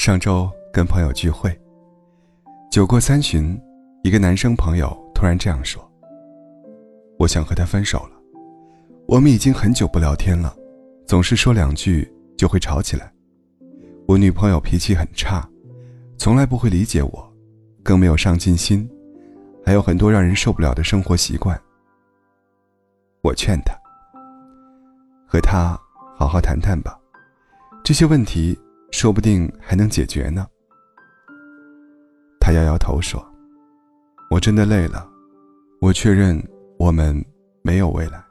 上周跟朋友聚会，酒过三巡，一个男生朋友突然这样说：“我想和他分手了。我们已经很久不聊天了，总是说两句就会吵起来。我女朋友脾气很差，从来不会理解我，更没有上进心，还有很多让人受不了的生活习惯。我劝他，和他好好谈谈吧，这些问题。”说不定还能解决呢。他摇摇头说：“我真的累了，我确认我们没有未来。”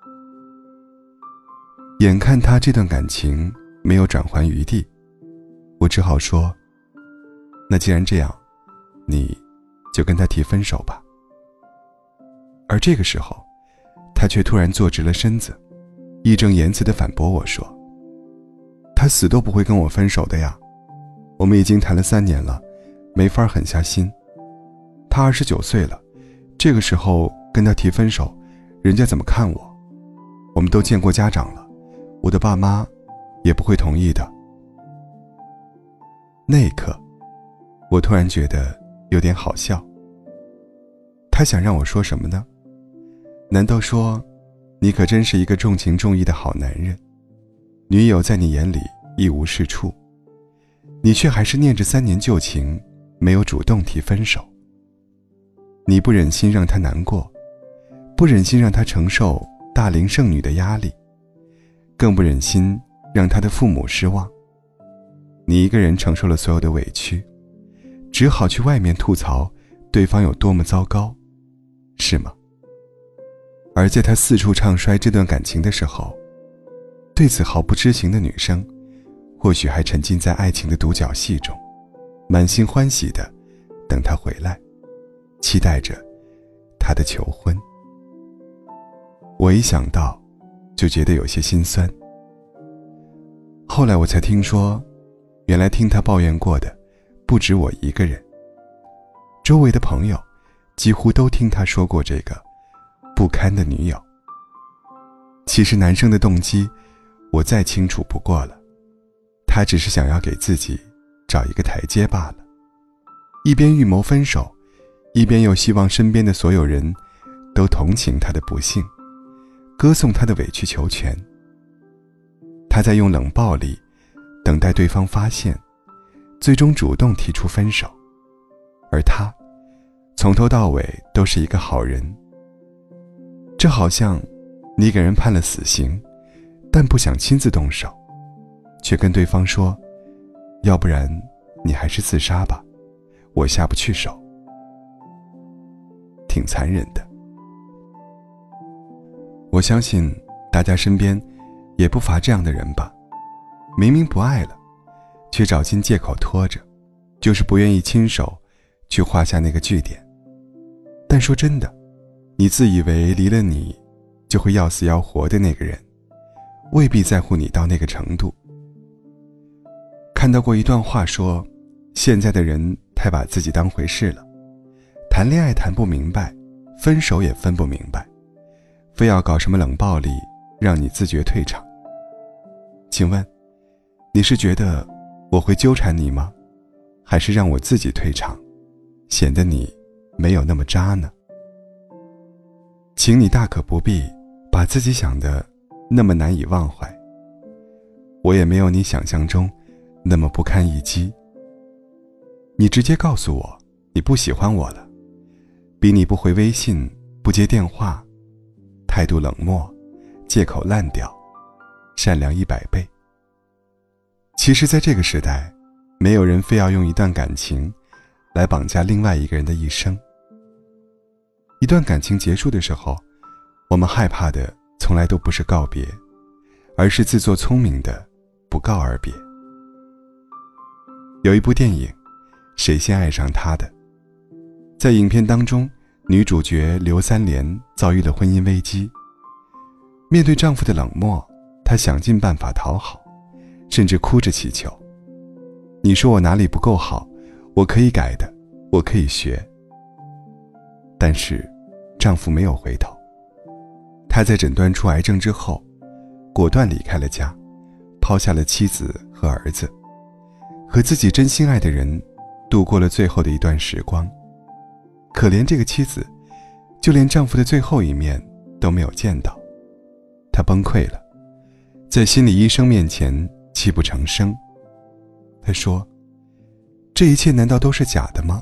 眼看他这段感情没有转圜余地，我只好说：“那既然这样，你就跟他提分手吧。”而这个时候，他却突然坐直了身子，义正言辞地反驳我说。他死都不会跟我分手的呀，我们已经谈了三年了，没法狠下心。他二十九岁了，这个时候跟他提分手，人家怎么看我？我们都见过家长了，我的爸妈也不会同意的。那一刻，我突然觉得有点好笑。他想让我说什么呢？难道说，你可真是一个重情重义的好男人？女友在你眼里一无是处，你却还是念着三年旧情，没有主动提分手。你不忍心让她难过，不忍心让她承受大龄剩女的压力，更不忍心让她的父母失望。你一个人承受了所有的委屈，只好去外面吐槽对方有多么糟糕，是吗？而在他四处唱衰这段感情的时候。对此毫不知情的女生，或许还沉浸在爱情的独角戏中，满心欢喜的等他回来，期待着他的求婚。我一想到，就觉得有些心酸。后来我才听说，原来听他抱怨过的，不止我一个人。周围的朋友，几乎都听他说过这个不堪的女友。其实男生的动机。我再清楚不过了，他只是想要给自己找一个台阶罢了。一边预谋分手，一边又希望身边的所有人都同情他的不幸，歌颂他的委曲求全。他在用冷暴力等待对方发现，最终主动提出分手，而他从头到尾都是一个好人。这好像你给人判了死刑。但不想亲自动手，却跟对方说：“要不然你还是自杀吧，我下不去手。”挺残忍的。我相信大家身边也不乏这样的人吧，明明不爱了，却找尽借口拖着，就是不愿意亲手去画下那个句点。但说真的，你自以为离了你就会要死要活的那个人。未必在乎你到那个程度。看到过一段话，说，现在的人太把自己当回事了，谈恋爱谈不明白，分手也分不明白，非要搞什么冷暴力，让你自觉退场。请问，你是觉得我会纠缠你吗？还是让我自己退场，显得你没有那么渣呢？请你大可不必把自己想的。那么难以忘怀。我也没有你想象中那么不堪一击。你直接告诉我你不喜欢我了，比你不回微信、不接电话，态度冷漠、借口烂掉，善良一百倍。其实，在这个时代，没有人非要用一段感情来绑架另外一个人的一生。一段感情结束的时候，我们害怕的。从来都不是告别，而是自作聪明的不告而别。有一部电影《谁先爱上他的》，在影片当中，女主角刘三连遭遇了婚姻危机。面对丈夫的冷漠，她想尽办法讨好，甚至哭着祈求：“你说我哪里不够好？我可以改的，我可以学。”但是，丈夫没有回头。他在诊断出癌症之后，果断离开了家，抛下了妻子和儿子，和自己真心爱的人度过了最后的一段时光。可怜这个妻子，就连丈夫的最后一面都没有见到，她崩溃了，在心理医生面前泣不成声。她说：“这一切难道都是假的吗？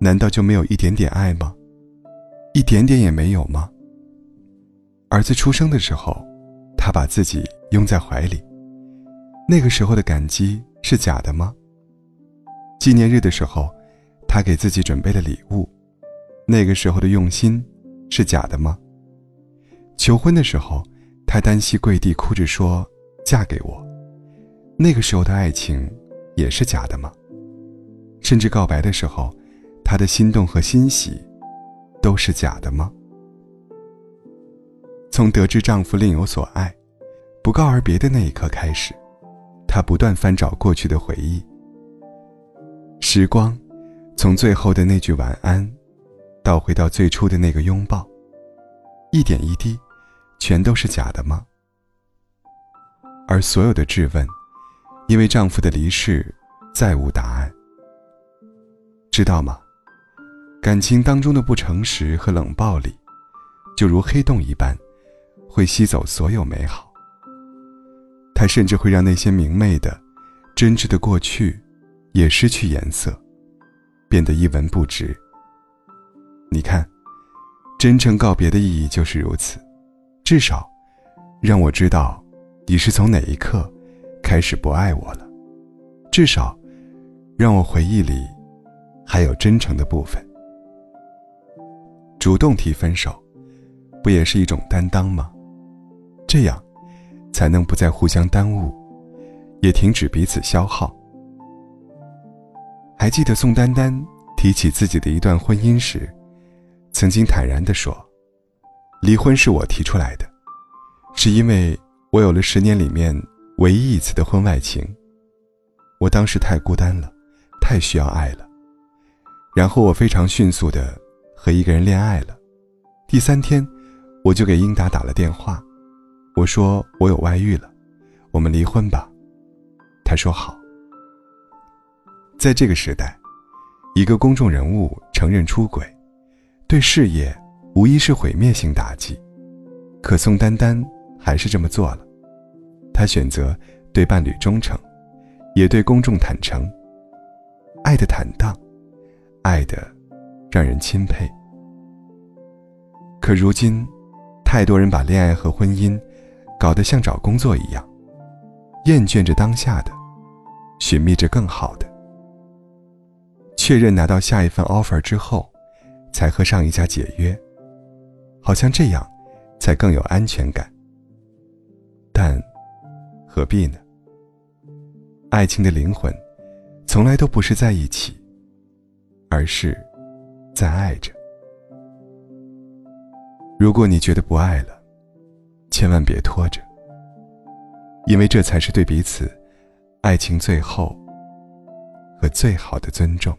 难道就没有一点点爱吗？一点点也没有吗？”儿子出生的时候，他把自己拥在怀里。那个时候的感激是假的吗？纪念日的时候，他给自己准备了礼物。那个时候的用心是假的吗？求婚的时候，他单膝跪地哭着说：“嫁给我。”那个时候的爱情也是假的吗？甚至告白的时候，他的心动和欣喜都是假的吗？从得知丈夫另有所爱，不告而别的那一刻开始，她不断翻找过去的回忆。时光，从最后的那句晚安，倒回到最初的那个拥抱，一点一滴，全都是假的吗？而所有的质问，因为丈夫的离世，再无答案。知道吗？感情当中的不诚实和冷暴力，就如黑洞一般。会吸走所有美好，它甚至会让那些明媚的、真挚的过去，也失去颜色，变得一文不值。你看，真诚告别的意义就是如此，至少，让我知道，你是从哪一刻开始不爱我了，至少，让我回忆里还有真诚的部分。主动提分手，不也是一种担当吗？这样，才能不再互相耽误，也停止彼此消耗。还记得宋丹丹提起自己的一段婚姻时，曾经坦然地说：“离婚是我提出来的，是因为我有了十年里面唯一一次的婚外情。我当时太孤单了，太需要爱了。然后我非常迅速的和一个人恋爱了，第三天，我就给英达打了电话。”我说我有外遇了，我们离婚吧。他说好。在这个时代，一个公众人物承认出轨，对事业无疑是毁灭性打击。可宋丹丹还是这么做了，她选择对伴侣忠诚，也对公众坦诚，爱的坦荡，爱的让人钦佩。可如今，太多人把恋爱和婚姻。搞得像找工作一样，厌倦着当下的，寻觅着更好的。确认拿到下一份 offer 之后，才和上一家解约，好像这样，才更有安全感。但，何必呢？爱情的灵魂，从来都不是在一起，而是，在爱着。如果你觉得不爱了，千万别拖着，因为这才是对彼此爱情最后和最好的尊重。